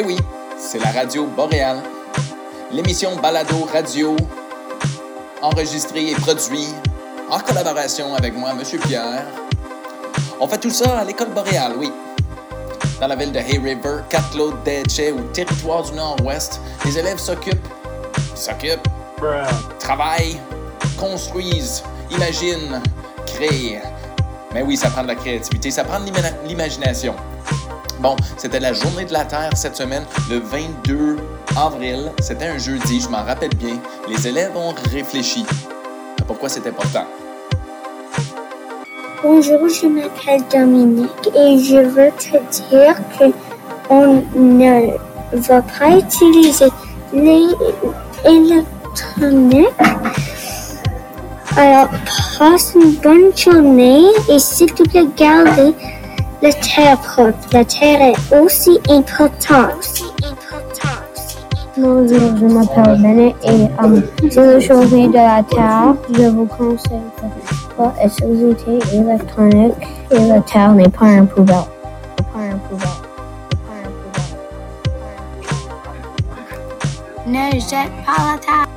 Eh oui, c'est la radio boréale. L'émission Balado Radio, enregistrée et produite en collaboration avec moi, Monsieur Pierre. On fait tout ça à l'école boréale, oui. Dans la ville de Hay River, Cap-Claude, Detche, au territoire du Nord-Ouest, les élèves s'occupent, s'occupent, travaillent, construisent, imaginent, créent. Mais oui, ça prend de la créativité, ça prend de l'ima- l'imagination. Bon, c'était la journée de la Terre cette semaine, le 22 avril. C'était un jeudi, je m'en rappelle bien. Les élèves ont réfléchi à pourquoi c'était important. Bonjour, je m'appelle Dominique et je veux te dire que on ne va pas utiliser l'électronique. Alors, passe une bonne journée et s'il te plaît, garde la terre propre. La terre est aussi importante. Bonjour, je m'appelle Bennett et euh, c'est la journée de la Terre. Je vous conseille de pas utiliser électronique et la Terre n'est pas un poubelle. Pas un poubelle. Pas un poubelle. Ne jette pas la terre.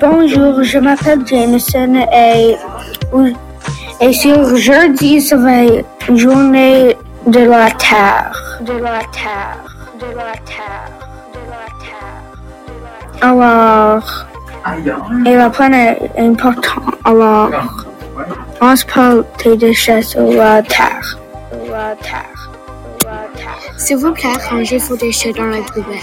Bonjour, je m'appelle Jameson et, et sur jeudi, ça va être une journée de la terre. De la terre. De la terre. De la terre. Alors, et la planète est importante. Alors, pense pas tes déchets sur la terre. Sur la terre. Sur la terre. S'il vous plaît, rangez vos déchets dans la poubelle.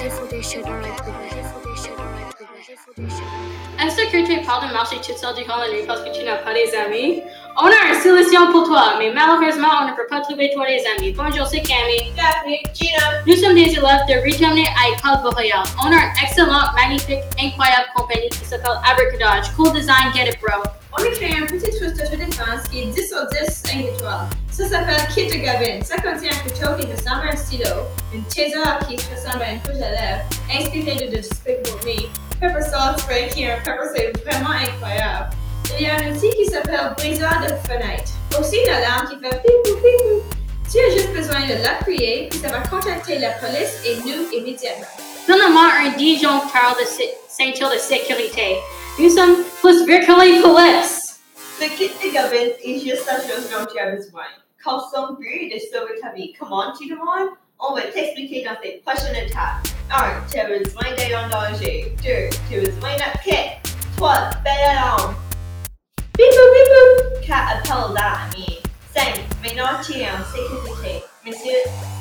Insécurité parle de marcher toute seule durant la nuit parce que tu n'as pas des amis? On a solution pour toi, mais malheureusement, on ne peut pas trouver toi des amis. Bonjour, c'est Camille. Daphne, Gina. Nous sommes des élèves de Retourner à École Boréale. On a une excellente, magnifique, incroyable compagnie qui s'appelle Abracadage. Cool design, get it, bro. On a créé un petit trousse d'autodéfense qui est 10 sur 10 5 étoiles. Ça s'appelle Kit de Gavin. Ça contient un couteau qui ressemble à un stylo, une taser qui ressemble à une couche à lèvres, inspiré de Despicable Me, pepper salt spray qui est un pepper c'est vraiment incroyable. Il y a un outil qui s'appelle briseur de fenêtre. Aussi une alarme qui fait pipou pipou. Tu as juste besoin de l'appuyer, puis ça va contacter la police et nous immédiatement. Finalement, un Dijon disjoncteur de ceinture de sécurité. Nous sommes plus virtually police. Le kit de Gavin est juste la chose dont tu as besoin. Quand son but de sauver ta vie, comment tu demandes? On va t'expliquer dans ces prochaines étapes. 1. Tu as besoin d'aide en danger. 2. Tu as besoin d'un kit. 3. Belle alarme. Es en sécurité. Mais s'ils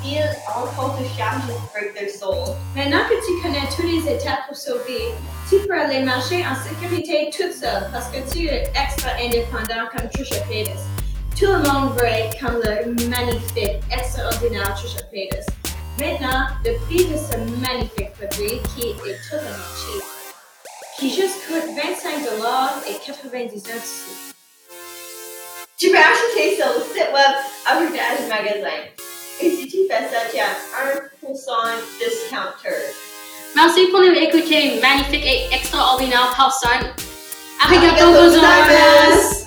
s'ils encore te chargent, break their soul. Maintenant que tu connais toutes les étapes pour sauver, tu peux aller marcher en sécurité toute seule parce que tu es extra indépendant comme Trisha Paytas. Tout le monde être comme le magnifique, extraordinaire Trisha Paytas. Maintenant, le prix de ce magnifique produit qui est totalement cheap, qui juste coûte 25 et 99 sous. Tu peux acheter sur le site web Abracadabra Magasin. Et si tu fais ça, tu as 1% discounter. Merci pour nous écouter, magnifique et extraordinaire personne. Arigato gozaimasu.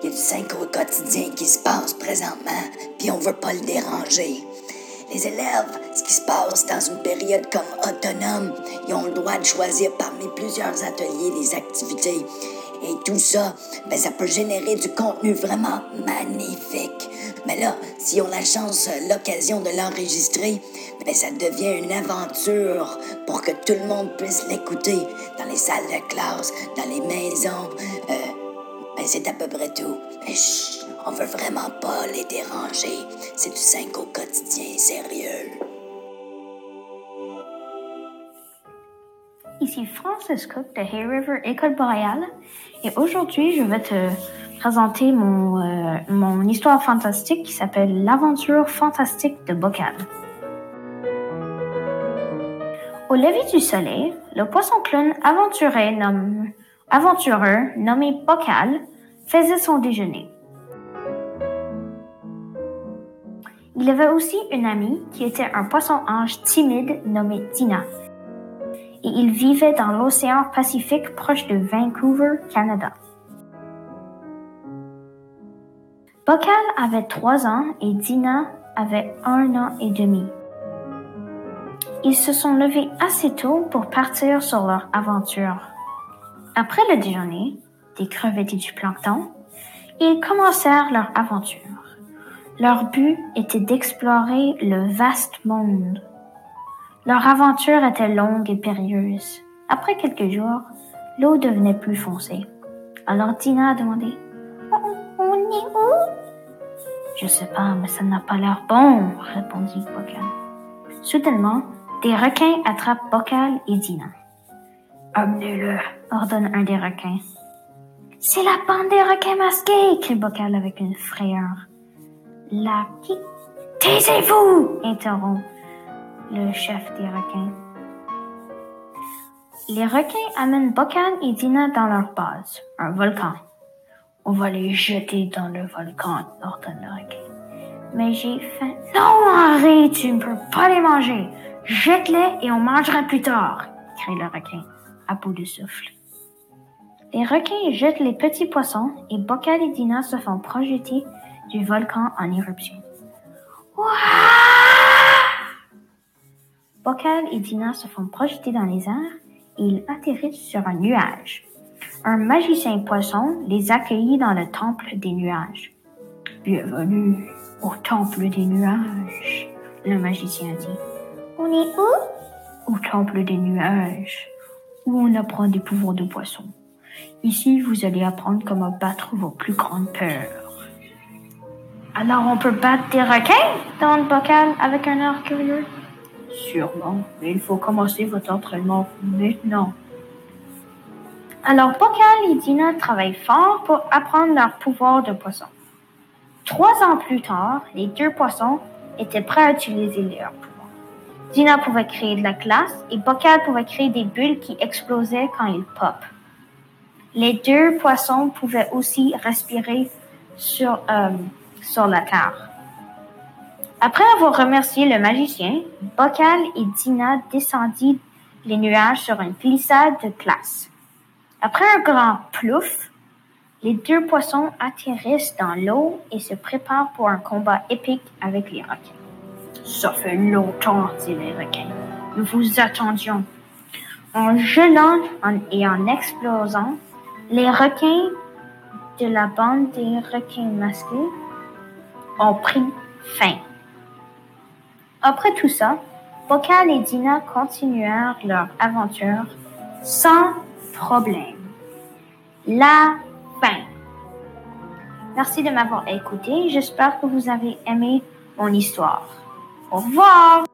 Il y a du synchro quotidien qui se passe présentement, puis on veut pas le déranger. Les élèves, ce qui se passe dans une période comme autonome, ils ont le droit de choisir parmi plusieurs ateliers les activités. Et tout ça, ben, ça peut générer du contenu vraiment magnifique. Mais là, s'ils ont la chance, euh, l'occasion de l'enregistrer, ben, ça devient une aventure pour que tout le monde puisse l'écouter dans les salles de classe, dans les maisons. euh, ben, c'est à peu près tout. On veut vraiment pas les déranger. C'est du 5 au quotidien, sérieux. Ici Francis Cook de Hay River École Boréale et aujourd'hui je vais te présenter mon, euh, mon histoire fantastique qui s'appelle L'aventure fantastique de Bocal. Au lever du soleil, le poisson clown aventureux, nomm- aventureux nommé Bocal faisait son déjeuner. Il avait aussi une amie qui était un poisson-ange timide nommé Tina. et il vivait dans l'océan Pacifique proche de Vancouver, Canada. Bocal avait trois ans et Dina avait un an et demi. Ils se sont levés assez tôt pour partir sur leur aventure. Après le déjeuner, des crevettes et du plancton, ils commencèrent leur aventure. Leur but était d'explorer le vaste monde. Leur aventure était longue et périlleuse. Après quelques jours, l'eau devenait plus foncée. Alors Dina a demandé On est où Je sais pas, mais ça n'a pas l'air bon, répondit Bocal. Soudainement, des requins attrapent Bocal et Dina. Amenez-le, ordonne un des requins. C'est la bande des requins masqués, crie Bocal avec une frayeur. La qui Taisez-vous interrompt le chef des requins. Les requins amènent Bocan et Dina dans leur base, un volcan. On va les jeter dans le volcan, ordonne le requin. Mais j'ai faim. Non, Henri, tu ne peux pas les manger. Jette-les et on mangera plus tard, crie le requin, à bout de souffle. Les requins jettent les petits poissons et Bocal et Dina se font projeter du volcan en éruption. Bocal et Dina se font projeter dans les airs et ils atterrissent sur un nuage. Un magicien poisson les accueillit dans le temple des nuages. Bienvenue au temple des nuages, le magicien dit. On est où? Au temple des nuages, où on apprend des pouvoirs de poisson. Ici, vous allez apprendre comment battre vos plus grandes peurs. Alors on peut battre des requins? demande Bocal avec un air curieux? Sûrement, mais il faut commencer votre entraînement maintenant. Alors Bocal et Dina travaillent fort pour apprendre leur pouvoir de poisson. Trois ans plus tard, les deux poissons étaient prêts à utiliser leur pouvoir. Dina pouvait créer de la glace et Bocal pouvait créer des bulles qui explosaient quand ils pop. Les deux poissons pouvaient aussi respirer sur, euh, sur la terre. Après avoir remercié le magicien, Bocal et Dina descendirent les nuages sur une glissade de glace. Après un grand plouf, les deux poissons atterrissent dans l'eau et se préparent pour un combat épique avec les requins. Ça fait longtemps, dit les requins. Nous vous attendions. En gelant et en explosant, les requins de la bande des requins masqués ont pris fin. Après tout ça, Bocal et Dina continuèrent leur aventure sans problème. La fin. Merci de m'avoir écouté. J'espère que vous avez aimé mon histoire. Au revoir.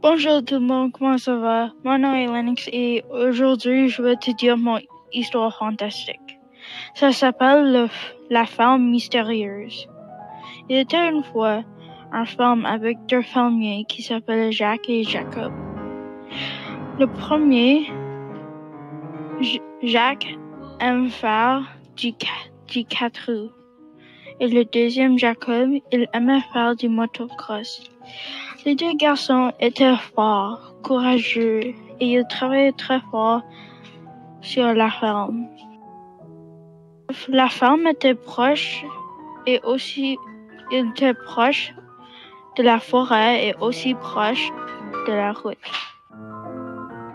Bonjour tout le monde, comment ça va? Mon nom est Lennox et aujourd'hui je vais te dire mon histoire fantastique. Ça s'appelle La ferme mystérieuse. Il était une fois un ferme avec deux fermiers qui s'appelaient Jacques et Jacob. Le premier, Jacques, aime faire du, du quatre roues. Et le deuxième, Jacob, il aimait faire du motocross. Les deux garçons étaient forts, courageux et ils travaillaient très fort sur la ferme. La ferme était proche et aussi était proche de la forêt et aussi proche de la route.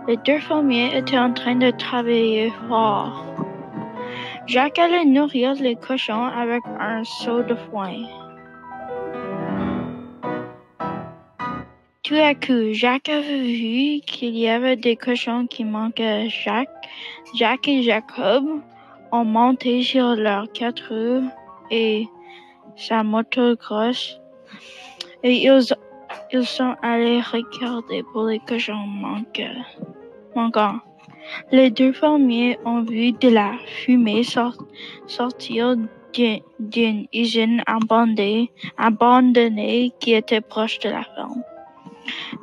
Les deux fermiers étaient en train de travailler fort. Jacques allait nourrir les cochons avec un seau de foin. Tout à coup, Jacques avait vu qu'il y avait des cochons qui manquaient. Jacques, Jacques et Jacob ont monté sur leurs quatre et sa motocross et ils, ils sont allés regarder pour les cochons manquants. Les deux fermiers ont vu de la fumée sor- sortir d'une usine abandonnée qui était proche de la ferme.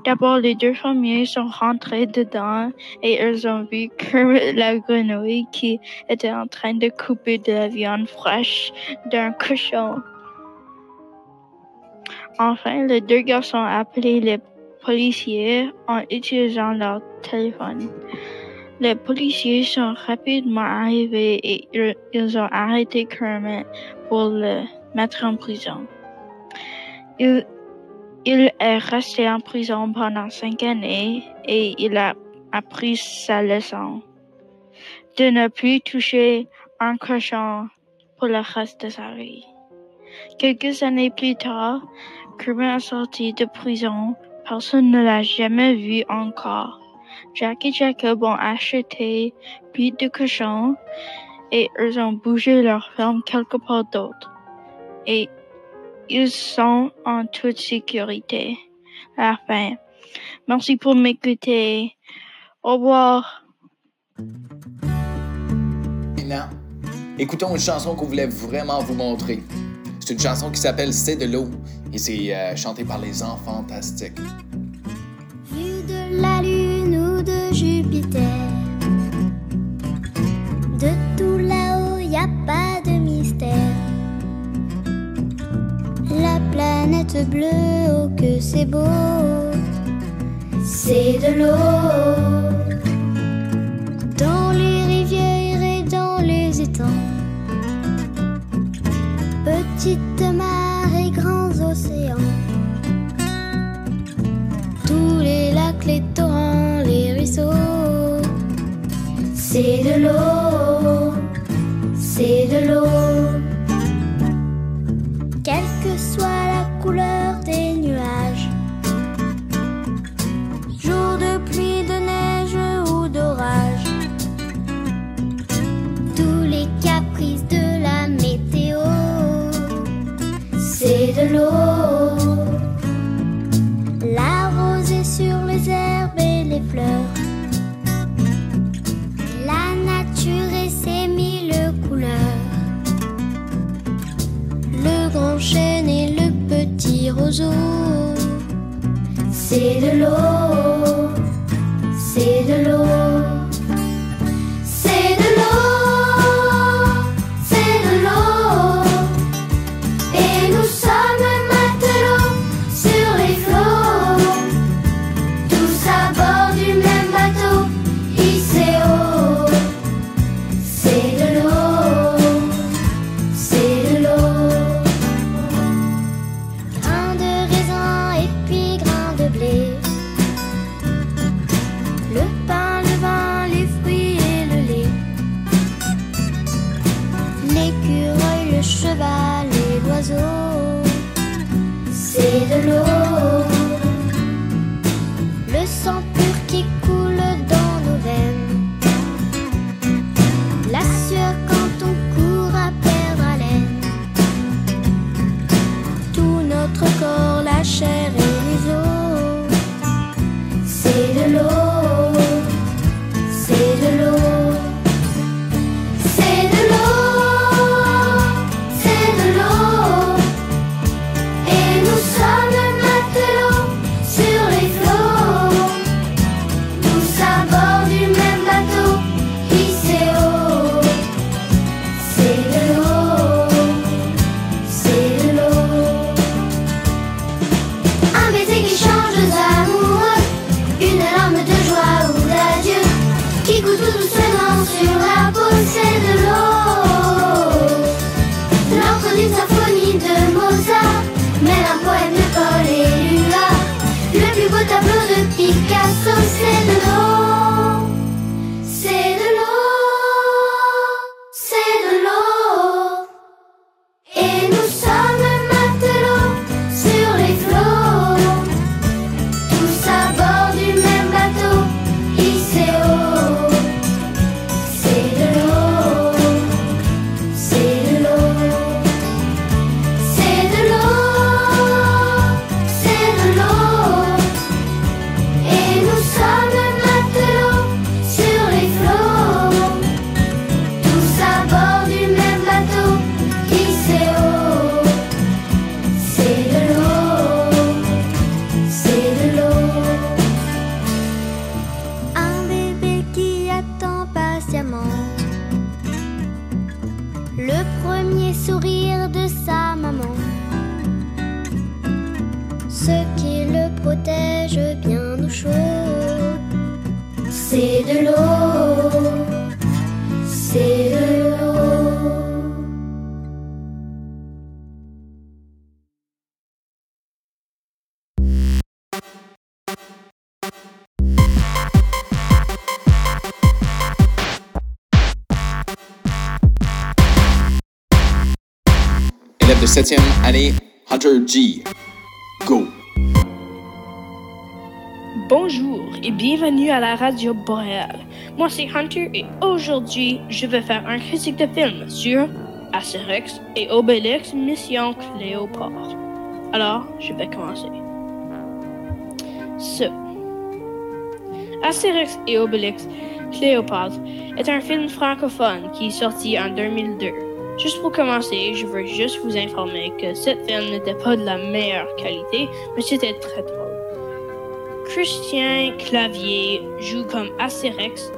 D'abord, les deux familles sont rentrées dedans et elles ont vu Kermit la grenouille qui était en train de couper de la viande fraîche d'un cochon. Enfin, les deux garçons ont appelé les policiers en utilisant leur téléphone. Les policiers sont rapidement arrivés et ils- ils ont arrêté Kermit pour le mettre en prison. Il est resté en prison pendant cinq années et il a appris sa leçon de ne plus toucher un cochon pour le reste de sa vie. Quelques années plus tard, Kermit est sorti de prison. Personne ne l'a jamais vu encore. Jack et Jacob ont acheté plus de cochons et ils ont bougé leur ferme quelque part d'autre. Et ils sont en toute sécurité. À la fin. Merci pour m'écouter. Au revoir. Maintenant, écoutons une chanson qu'on voulait vraiment vous montrer. C'est une chanson qui s'appelle C'est de l'eau et c'est euh, chanté par les enfants fantastiques. Vue de la Lune oh que c'est beau. C'est de l'eau. Dans les rivières et dans les étangs. Petites mares et grands océans. Tous les lacs, les torrents, les ruisseaux. C'est de l'eau, C'est de l'eau. Cheval et l'oiseau. C'est de l'eau. 7e année, Hunter G. Go. Bonjour et bienvenue à la radio boréale. Moi c'est Hunter et aujourd'hui je vais faire un critique de film sur Astérix et Obélix Mission Cléopâtre. Alors je vais commencer. Ce Astérix et Obélix Cléopâtre est un film francophone qui est sorti en 2002. Juste pour commencer, je veux juste vous informer que ce film n'était pas de la meilleure qualité, mais c'était très drôle. Christian Clavier joue comme Astérix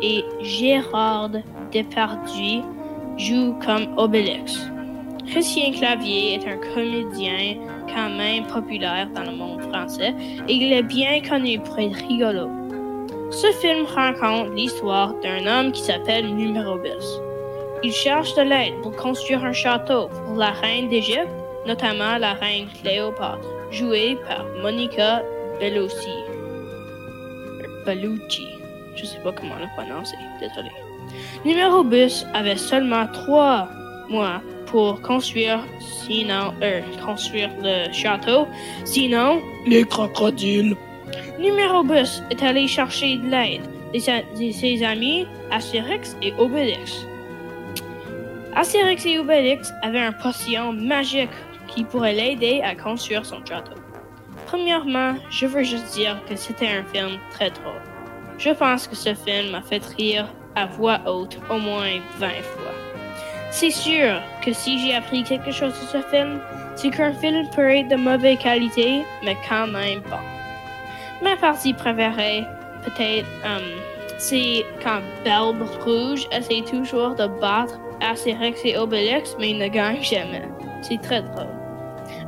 et Gérard Depardieu joue comme Obélix. Christian Clavier est un comédien quand même populaire dans le monde français et il est bien connu pour être rigolo. Ce film raconte l'histoire d'un homme qui s'appelle Numérobus. Il cherche de l'aide pour construire un château pour la reine d'Égypte, notamment la reine Cléopâtre, jouée par Monica Bellucci. Bellucci. Je sais pas comment le prononcer, désolé. Numéro bus avait seulement trois mois pour construire, sinon, euh, construire le château, sinon, les crocodiles. Numéro bus est allé chercher de l'aide de ses amis Astérix et Obélix. Astérix et Obélix avaient un potion magique qui pourrait l'aider à construire son château. Premièrement, je veux juste dire que c'était un film très drôle. Je pense que ce film m'a fait rire à voix haute au moins 20 fois. C'est sûr que si j'ai appris quelque chose de ce film, c'est qu'un film peut être de mauvaise qualité, mais quand même bon. Ma partie préférée, peut-être, euh, c'est quand Belbe Rouge essaie toujours de battre Astérix et Obélix, mais il ne gagne jamais. C'est très drôle.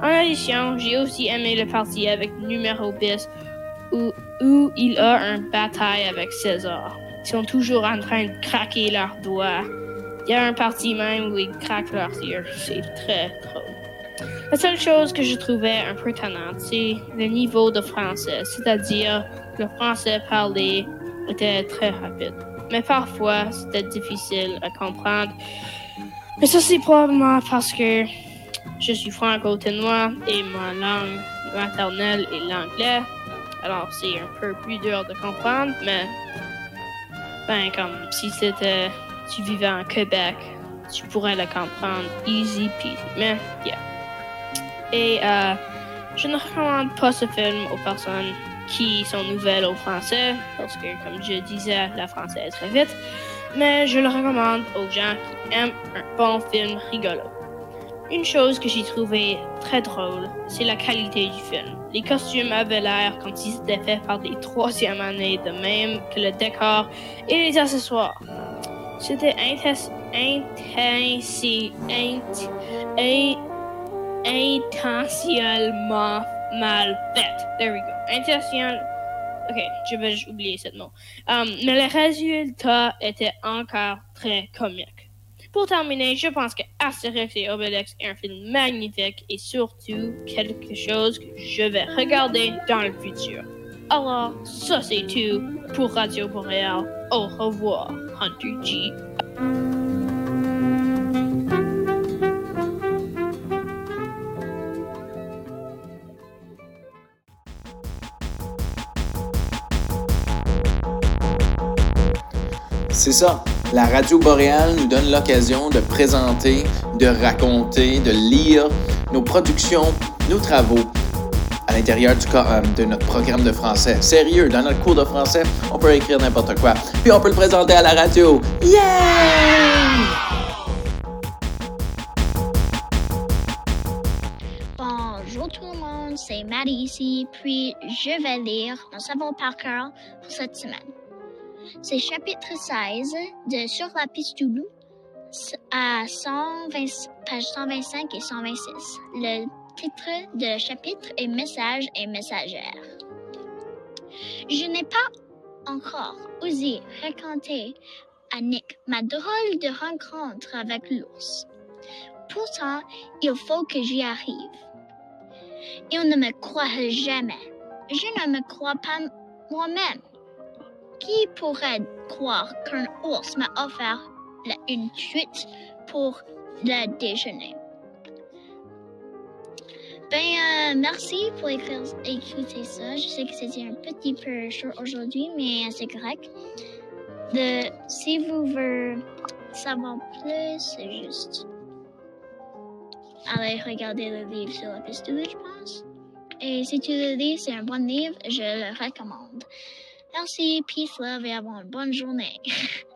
En addition, j'ai aussi aimé le parti avec numéro 10 où, où il a une bataille avec César. Ils sont toujours en train de craquer leurs doigts. Il y a un parti même où ils craquent leurs yeux. C'est très drôle. La seule chose que je trouvais un peu tannante, c'est le niveau de français, c'est-à-dire le français parlé était très rapide. Mais parfois, c'était difficile à comprendre. Mais ça, c'est probablement parce que je suis franco-ténois et ma langue maternelle est l'anglais. Alors, c'est un peu plus dur de comprendre, mais ben, comme si c'était, tu vivais en Québec, tu pourrais le comprendre easy peasy. Mais, yeah. Et euh, je ne recommande pas ce film aux personnes qui sont nouvelles au français, parce que, comme je disais, la français est très vite. Mais je le recommande aux gens qui aiment un bon film rigolo. Une chose que j'ai trouvé très drôle, c'est la qualité du film. Les costumes avaient l'air comme si c'était fait par des troisième années, de même que le décor et les accessoires. C'était intensi- intensi- int- in- intentionnellement mal fait. There we go. Intention. Ok, je vais oublier ce mot. Um, mais le résultat était encore très comique. Pour terminer, je pense que Astérix et Obélix est un film magnifique et surtout quelque chose que je vais regarder dans le futur. Alors, ça c'est tout pour Radio Boréal. Au revoir, Hunter G. C'est ça. La radio boréale nous donne l'occasion de présenter, de raconter, de lire nos productions, nos travaux à l'intérieur euh, de notre programme de français. Sérieux, dans notre cours de français, on peut écrire n'importe quoi. Puis on peut le présenter à la radio. Yeah! Bonjour tout le monde, c'est Maddie ici, puis je vais lire Nous savons par cœur pour cette semaine. C'est chapitre 16 de Sur la piste du loup, à 120, page 125 et 126. Le titre de chapitre est Message et messagère. Je n'ai pas encore osé raconter à Nick ma drôle de rencontre avec l'ours. Pourtant, il faut que j'y arrive. Il ne me croit jamais. Je ne me crois pas moi-même. Qui pourrait croire qu'un ours m'a offert une suite pour le déjeuner? Ben, euh, merci pour écrire, écouter ça. Je sais que c'était un petit peu chaud aujourd'hui, mais c'est correct. Si vous voulez savoir plus, c'est juste aller regarder le livre sur la piste je pense. Et si tu le lis, c'est un bon livre, je le recommande. Merci, peace, love et une bonne journée.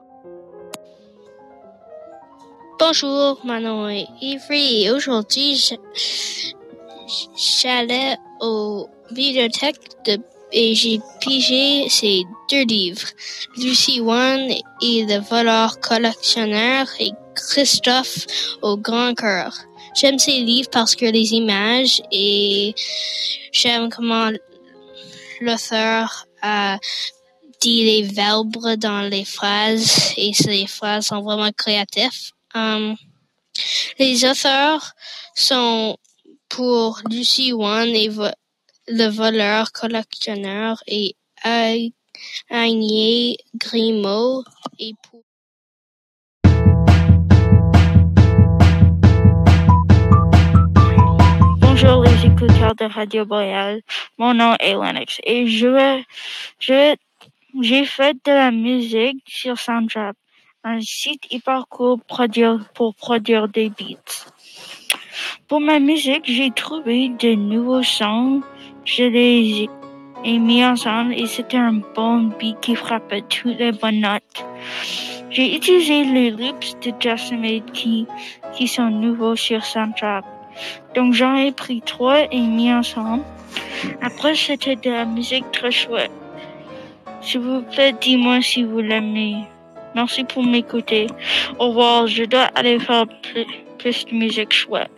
Bonjour, mon nom est Ivry et aujourd'hui, j'allais au bibliothèque de, et j'ai pigé ces deux livres, Lucy One et le voleur collectionneur et Christophe au grand cœur. J'aime ces livres parce que les images et j'aime comment l'auteur a dit les verbes dans les phrases et ces phrases sont vraiment créatives. Um, les auteurs sont pour Lucy One et le voleur collectionneur et Agnès Grimaud et pour Bonjour les écouteurs de Radio Boreal, mon nom est Lennox et je, je, j'ai fait de la musique sur Soundtrap, un site hyper cool produire, pour produire des beats. Pour ma musique, j'ai trouvé de nouveaux sons, je les ai mis ensemble et c'était un bon beat qui frappait toutes les bonnes notes. J'ai utilisé les loops de Justin qui, qui sont nouveaux sur Soundtrap. Donc j'en ai pris trois et mis ensemble. Après, c'était de la musique très chouette. S'il vous plaît, dis-moi si vous l'aimez. Merci pour m'écouter. Au revoir, je dois aller faire plus, plus de musique chouette.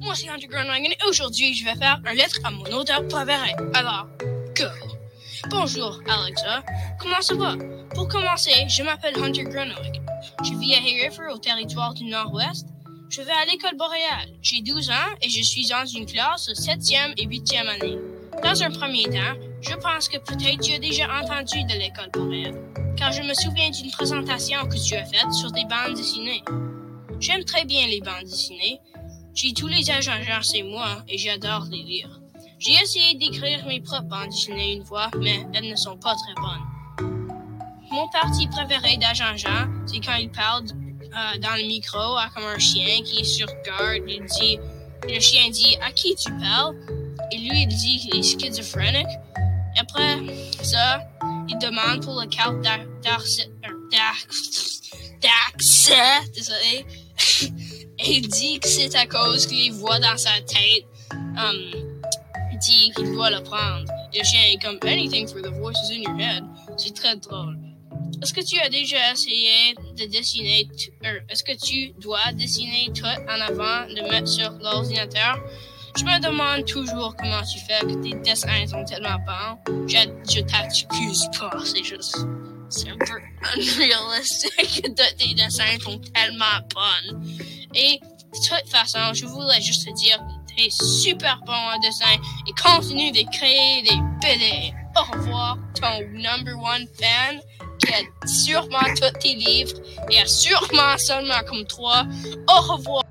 Moi, c'est Hunter Grunwagen et aujourd'hui, je vais faire un lettre à mon auteur préféré. Alors, go! Bonjour, Alexa. Comment ça va? Pour commencer, je m'appelle Hunter Grunwagen. Je vis à Hayriver, au territoire du Nord-Ouest. Je vais à l'école boréale. J'ai 12 ans et je suis dans une classe de 7e et 8e année. Dans un premier temps, je pense que peut-être tu as déjà entendu de l'école boréale, car je me souviens d'une présentation que tu as faite sur des bandes dessinées. J'aime très bien les bandes dessinées. J'ai tous les agents chez moi et j'adore les lire. J'ai essayé d'écrire mes propres bandes dessinées une fois, mais elles ne sont pas très bonnes. Mon parti préféré d'agent Jean, c'est quand il parle euh, dans le micro comme un chien qui est sur garde. Il dit, le chien dit à qui tu parles et lui il dit qu'il est schizophrénique. Après ça, il demande pour le carte d'accès, désolé. Il dit que c'est à cause qu'il voit dans sa tête. Um, il dit qu'il doit le prendre. Le chien est comme anything for the voices in your head. C'est très drôle. Est-ce que tu as déjà essayé de dessiner, est-ce que tu dois dessiner tout en avant, de mettre sur l'ordinateur? Je me demande toujours comment tu fais que tes dessins sont tellement bons. Je, je t'accuse pas, c'est juste, c'est un peu unrealistique que tes dessins sont tellement bons. Et de toute façon, je voulais juste te dire que tu es super bon en dessin et continue de créer des BD. Au revoir, ton number one fan qui a sûrement tous tes livres et a sûrement seulement comme toi. Au revoir.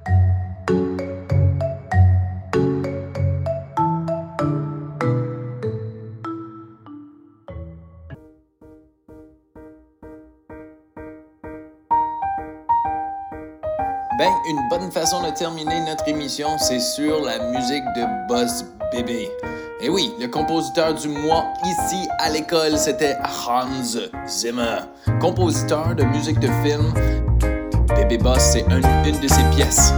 Ben, une bonne façon de terminer notre émission, c'est sur la musique de Buzz Bébé. Et oui, le compositeur du mois ici à l'école, c'était Hans Zimmer, compositeur de musique de film. Bébé Boss, c'est une de ses pièces.